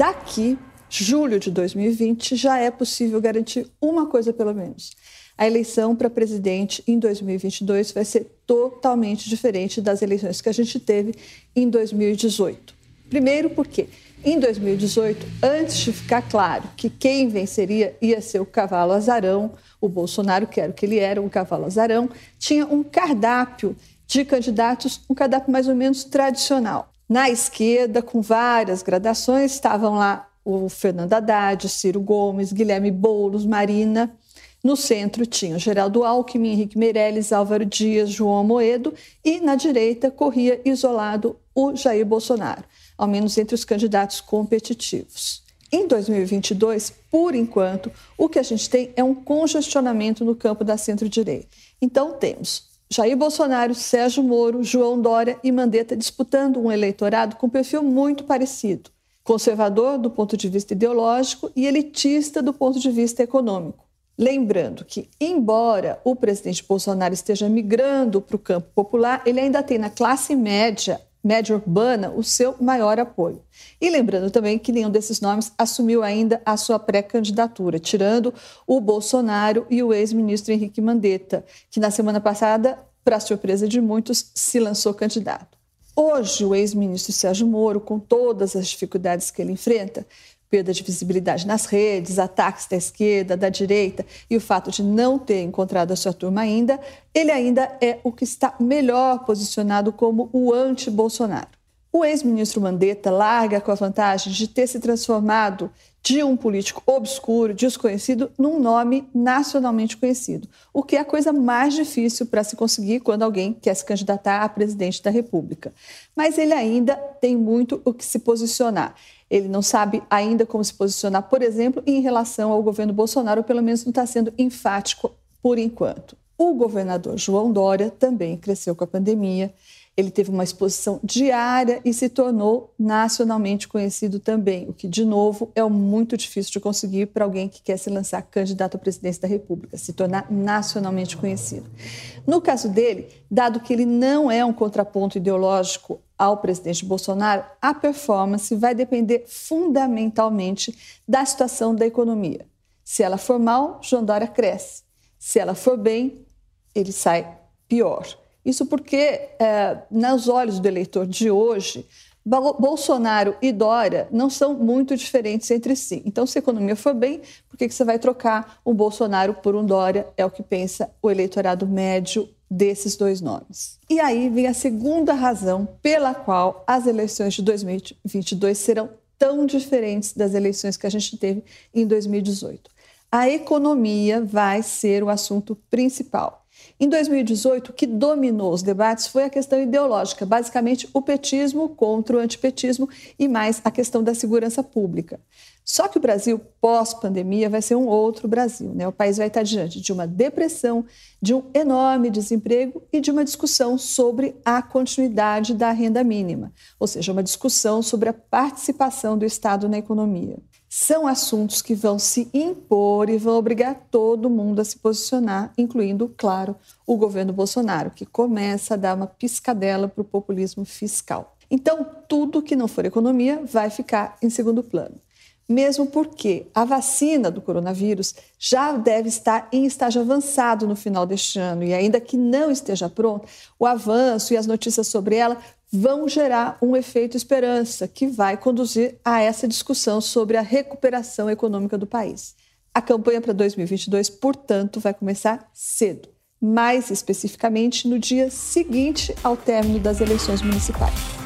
daqui, julho de 2020, já é possível garantir uma coisa pelo menos. A eleição para presidente em 2022 vai ser totalmente diferente das eleições que a gente teve em 2018. Primeiro, porque em 2018, antes de ficar claro que quem venceria ia ser o cavalo azarão, o Bolsonaro, que era o que ele era, o cavalo azarão, tinha um cardápio de candidatos, um cardápio mais ou menos tradicional. Na esquerda, com várias gradações, estavam lá o Fernando Haddad, Ciro Gomes, Guilherme Boulos, Marina. No centro tinha Geraldo Alckmin, Henrique Meirelles, Álvaro Dias, João Moedo e na direita corria isolado o Jair Bolsonaro, ao menos entre os candidatos competitivos. Em 2022, por enquanto, o que a gente tem é um congestionamento no campo da centro-direita. Então temos Jair Bolsonaro, Sérgio Moro, João Dória e Mandetta disputando um eleitorado com perfil muito parecido conservador do ponto de vista ideológico e elitista do ponto de vista econômico. Lembrando que, embora o presidente Bolsonaro esteja migrando para o campo popular, ele ainda tem na classe média, média urbana, o seu maior apoio. E lembrando também que nenhum desses nomes assumiu ainda a sua pré-candidatura, tirando o Bolsonaro e o ex-ministro Henrique Mandetta, que na semana passada, para surpresa de muitos, se lançou candidato. Hoje, o ex-ministro Sérgio Moro, com todas as dificuldades que ele enfrenta, perda de visibilidade nas redes, ataques da esquerda, da direita e o fato de não ter encontrado a sua turma ainda, ele ainda é o que está melhor posicionado como o anti-Bolsonaro. O ex-ministro Mandetta larga com a vantagem de ter se transformado de um político obscuro, desconhecido, num nome nacionalmente conhecido, o que é a coisa mais difícil para se conseguir quando alguém quer se candidatar a presidente da República. Mas ele ainda tem muito o que se posicionar. Ele não sabe ainda como se posicionar, por exemplo, em relação ao governo Bolsonaro, pelo menos não está sendo enfático por enquanto. O governador João Dória também cresceu com a pandemia ele teve uma exposição diária e se tornou nacionalmente conhecido também, o que, de novo, é muito difícil de conseguir para alguém que quer se lançar candidato à presidência da República, se tornar nacionalmente conhecido. No caso dele, dado que ele não é um contraponto ideológico ao presidente Bolsonaro, a performance vai depender fundamentalmente da situação da economia. Se ela for mal, João Dória cresce. Se ela for bem, ele sai pior. Isso porque, é, nos olhos do eleitor de hoje, Bolsonaro e Dória não são muito diferentes entre si. Então, se a economia for bem, por que você vai trocar um Bolsonaro por um Dória? É o que pensa o eleitorado médio desses dois nomes. E aí vem a segunda razão pela qual as eleições de 2022 serão tão diferentes das eleições que a gente teve em 2018. A economia vai ser o assunto principal. Em 2018, o que dominou os debates foi a questão ideológica, basicamente o petismo contra o antipetismo e mais a questão da segurança pública. Só que o Brasil, pós-pandemia, vai ser um outro Brasil. Né? O país vai estar diante de uma depressão, de um enorme desemprego e de uma discussão sobre a continuidade da renda mínima, ou seja, uma discussão sobre a participação do Estado na economia são assuntos que vão se impor e vão obrigar todo mundo a se posicionar, incluindo, claro, o governo Bolsonaro, que começa a dar uma piscadela para o populismo fiscal. Então, tudo que não for economia vai ficar em segundo plano. Mesmo porque a vacina do coronavírus já deve estar em estágio avançado no final deste ano, e ainda que não esteja pronta, o avanço e as notícias sobre ela vão gerar um efeito esperança que vai conduzir a essa discussão sobre a recuperação econômica do país. A campanha para 2022, portanto, vai começar cedo, mais especificamente no dia seguinte ao término das eleições municipais.